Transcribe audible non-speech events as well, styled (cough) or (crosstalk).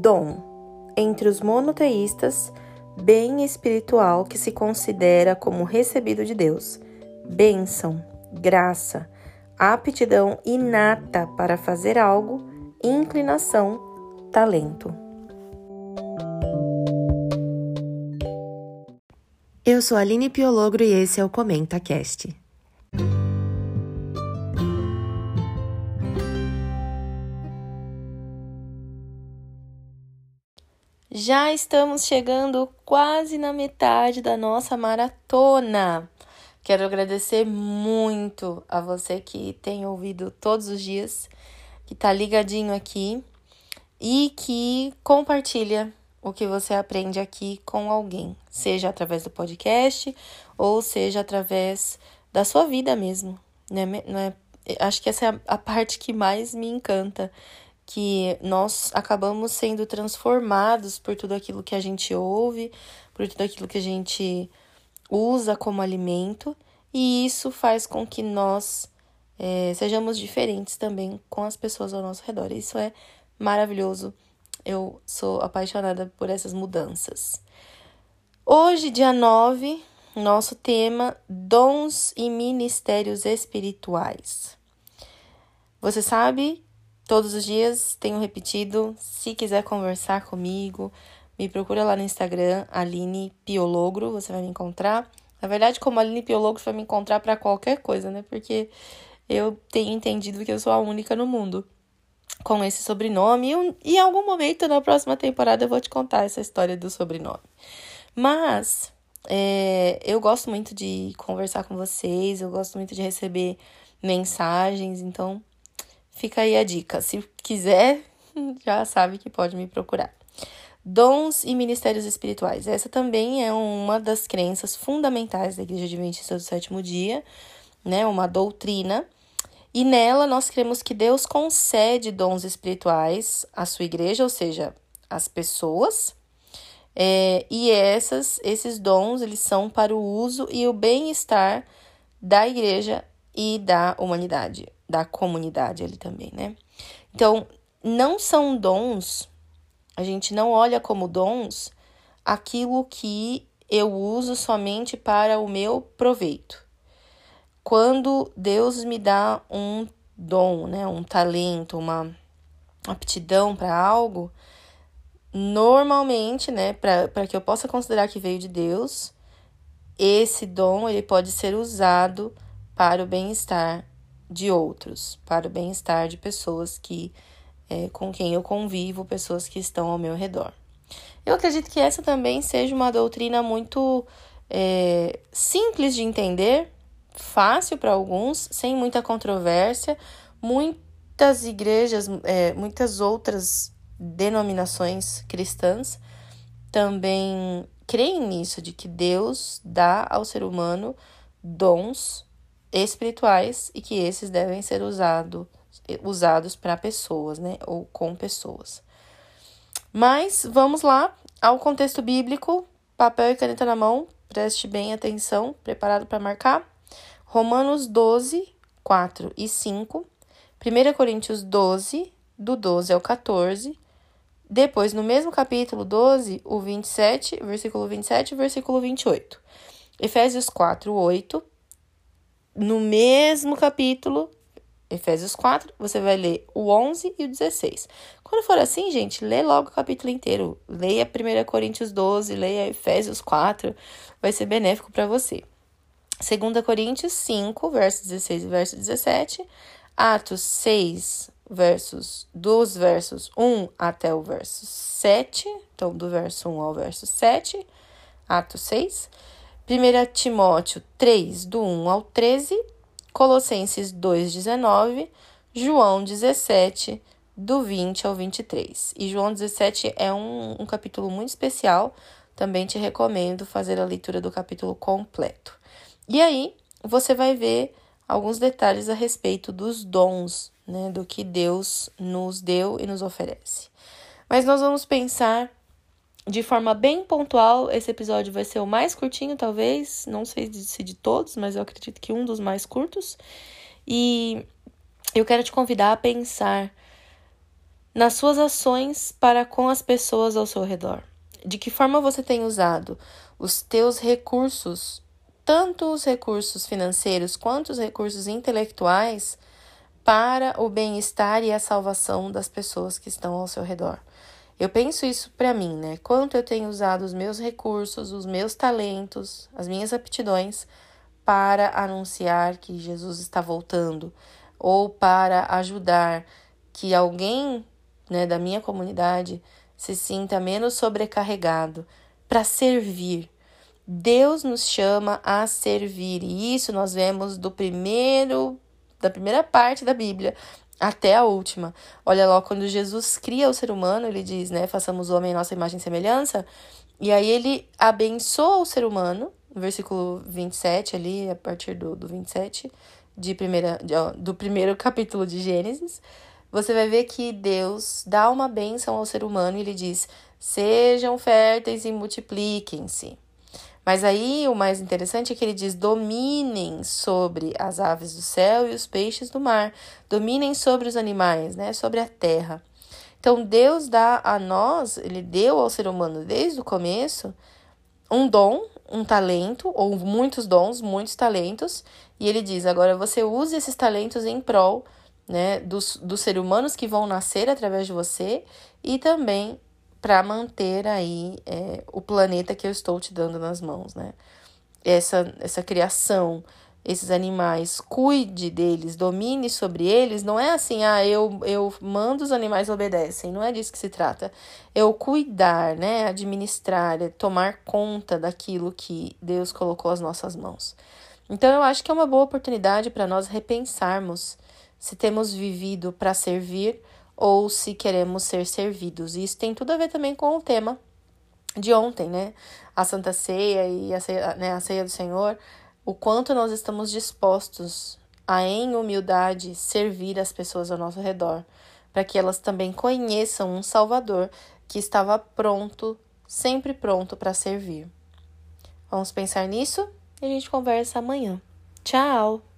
Dom. Entre os monoteístas, bem espiritual que se considera como recebido de Deus. Bênção, graça, aptidão inata para fazer algo, inclinação, talento. Eu sou Aline Piologro e esse é o Comenta Cast. Já estamos chegando quase na metade da nossa maratona. Quero agradecer muito a você que tem ouvido todos os dias, que está ligadinho aqui e que compartilha o que você aprende aqui com alguém, seja através do podcast ou seja através da sua vida mesmo. Né? Não é, acho que essa é a parte que mais me encanta que nós acabamos sendo transformados por tudo aquilo que a gente ouve, por tudo aquilo que a gente usa como alimento, e isso faz com que nós é, sejamos diferentes também com as pessoas ao nosso redor. Isso é maravilhoso. Eu sou apaixonada por essas mudanças. Hoje, dia 9, nosso tema: dons e ministérios espirituais. Você sabe Todos os dias tenho repetido. Se quiser conversar comigo, me procura lá no Instagram, Aline Piologro, você vai me encontrar. Na verdade, como Aline Piologro, você vai me encontrar para qualquer coisa, né? Porque eu tenho entendido que eu sou a única no mundo com esse sobrenome. E em algum momento na próxima temporada eu vou te contar essa história do sobrenome. Mas é, eu gosto muito de conversar com vocês, eu gosto muito de receber mensagens, então Fica aí a dica. Se quiser, (laughs) já sabe que pode me procurar. Dons e ministérios espirituais. Essa também é uma das crenças fundamentais da Igreja Adventista do Sétimo Dia, né? Uma doutrina. E nela nós cremos que Deus concede dons espirituais à sua igreja, ou seja, às pessoas. É, e essas, esses dons eles são para o uso e o bem-estar da igreja e da humanidade da comunidade ali também, né? Então, não são dons, a gente não olha como dons aquilo que eu uso somente para o meu proveito. Quando Deus me dá um dom, né, um talento, uma aptidão para algo, normalmente, né, para que eu possa considerar que veio de Deus, esse dom ele pode ser usado para o bem-estar de outros, para o bem-estar de pessoas que é, com quem eu convivo, pessoas que estão ao meu redor. Eu acredito que essa também seja uma doutrina muito é, simples de entender, fácil para alguns, sem muita controvérsia. Muitas igrejas, é, muitas outras denominações cristãs também creem nisso, de que Deus dá ao ser humano dons espirituais e que esses devem ser usado, usados para pessoas, né? Ou com pessoas. Mas vamos lá ao contexto bíblico, papel e caneta na mão, preste bem atenção, preparado para marcar. Romanos 12, 4 e 5. 1 Coríntios 12, do 12 ao 14. Depois, no mesmo capítulo 12, o 27, versículo 27 e versículo 28. Efésios 4, 8 no mesmo capítulo, Efésios 4, você vai ler o 11 e o 16. Quando for assim, gente, lê logo o capítulo inteiro. Leia 1 Coríntios 12, leia Efésios 4, vai ser benéfico para você. 2 Coríntios 5, versos 16 e verso 17. Atos 6, versos dos versos 1 até o verso 7. Então, do verso 1 ao verso 7. Atos 6. 1 Timóteo 3, do 1 ao 13, Colossenses 2, 19, João 17, do 20 ao 23. E João 17 é um, um capítulo muito especial, também te recomendo fazer a leitura do capítulo completo. E aí, você vai ver alguns detalhes a respeito dos dons, né, do que Deus nos deu e nos oferece. Mas nós vamos pensar de forma bem pontual. Esse episódio vai ser o mais curtinho, talvez. Não sei se de todos, mas eu acredito que um dos mais curtos. E eu quero te convidar a pensar nas suas ações para com as pessoas ao seu redor. De que forma você tem usado os teus recursos, tanto os recursos financeiros quanto os recursos intelectuais, para o bem-estar e a salvação das pessoas que estão ao seu redor. Eu penso isso para mim, né? Quanto eu tenho usado os meus recursos, os meus talentos, as minhas aptidões para anunciar que Jesus está voltando ou para ajudar que alguém, né, da minha comunidade se sinta menos sobrecarregado para servir. Deus nos chama a servir, e isso nós vemos do primeiro da primeira parte da Bíblia até a última. Olha lá, quando Jesus cria o ser humano, ele diz, né, façamos o homem em nossa imagem e semelhança, e aí ele abençoa o ser humano, no versículo 27 ali, a partir do, do 27, de primeira, de, ó, do primeiro (laughs) capítulo de Gênesis, você vai ver que Deus dá uma bênção ao ser humano e ele diz: sejam férteis e multipliquem-se. Mas aí o mais interessante é que ele diz: dominem sobre as aves do céu e os peixes do mar, dominem sobre os animais, né, sobre a terra. Então Deus dá a nós, ele deu ao ser humano desde o começo um dom, um talento, ou muitos dons, muitos talentos, e ele diz: agora você use esses talentos em prol né, dos, dos seres humanos que vão nascer através de você e também para manter aí é, o planeta que eu estou te dando nas mãos, né? Essa, essa criação, esses animais, cuide deles, domine sobre eles, não é assim, ah, eu, eu mando os animais obedecem, não é disso que se trata. Eu cuidar, né, administrar, é tomar conta daquilo que Deus colocou às nossas mãos. Então eu acho que é uma boa oportunidade para nós repensarmos se temos vivido para servir ou se queremos ser servidos. Isso tem tudo a ver também com o tema de ontem, né? A Santa Ceia e a ceia, né, a ceia do Senhor, o quanto nós estamos dispostos a, em humildade, servir as pessoas ao nosso redor, para que elas também conheçam um Salvador que estava pronto, sempre pronto para servir. Vamos pensar nisso e a gente conversa amanhã. Tchau!